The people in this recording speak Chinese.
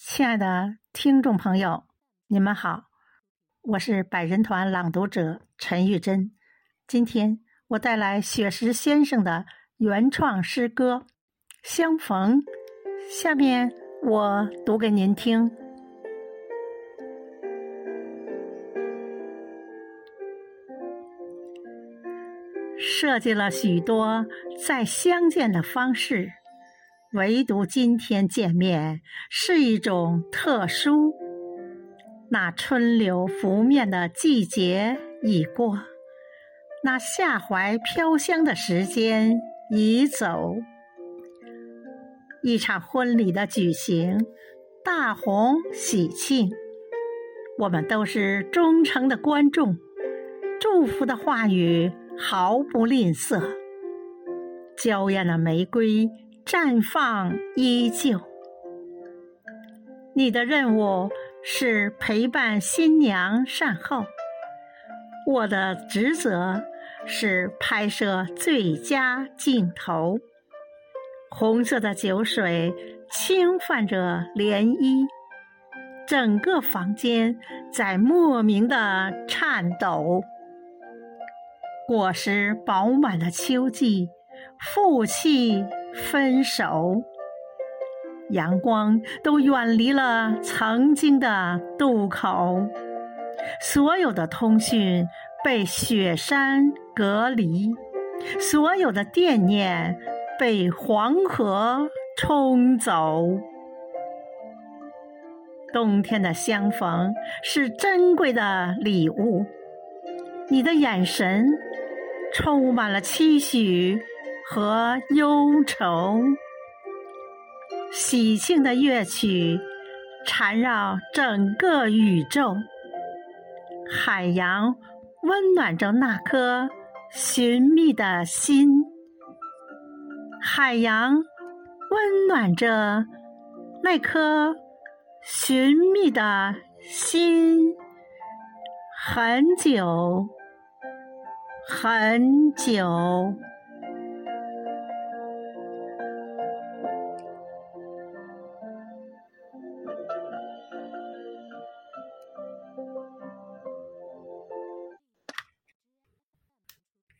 亲爱的听众朋友，你们好，我是百人团朗读者陈玉珍。今天我带来雪石先生的原创诗歌《相逢》，下面我读给您听。设计了许多再相见的方式。唯独今天见面是一种特殊。那春柳拂面的季节已过，那夏槐飘香的时间已走。一场婚礼的举行，大红喜庆，我们都是忠诚的观众，祝福的话语毫不吝啬。娇艳的玫瑰。绽放依旧。你的任务是陪伴新娘善后，我的职责是拍摄最佳镜头。红色的酒水轻泛着涟漪，整个房间在莫名的颤抖。果实饱满的秋季，负气。分手，阳光都远离了曾经的渡口，所有的通讯被雪山隔离，所有的惦念被黄河冲走。冬天的相逢是珍贵的礼物，你的眼神充满了期许。和忧愁，喜庆的乐曲缠绕整个宇宙。海洋温暖着那颗寻觅的心，海洋温暖着那颗寻觅的心，很久，很久。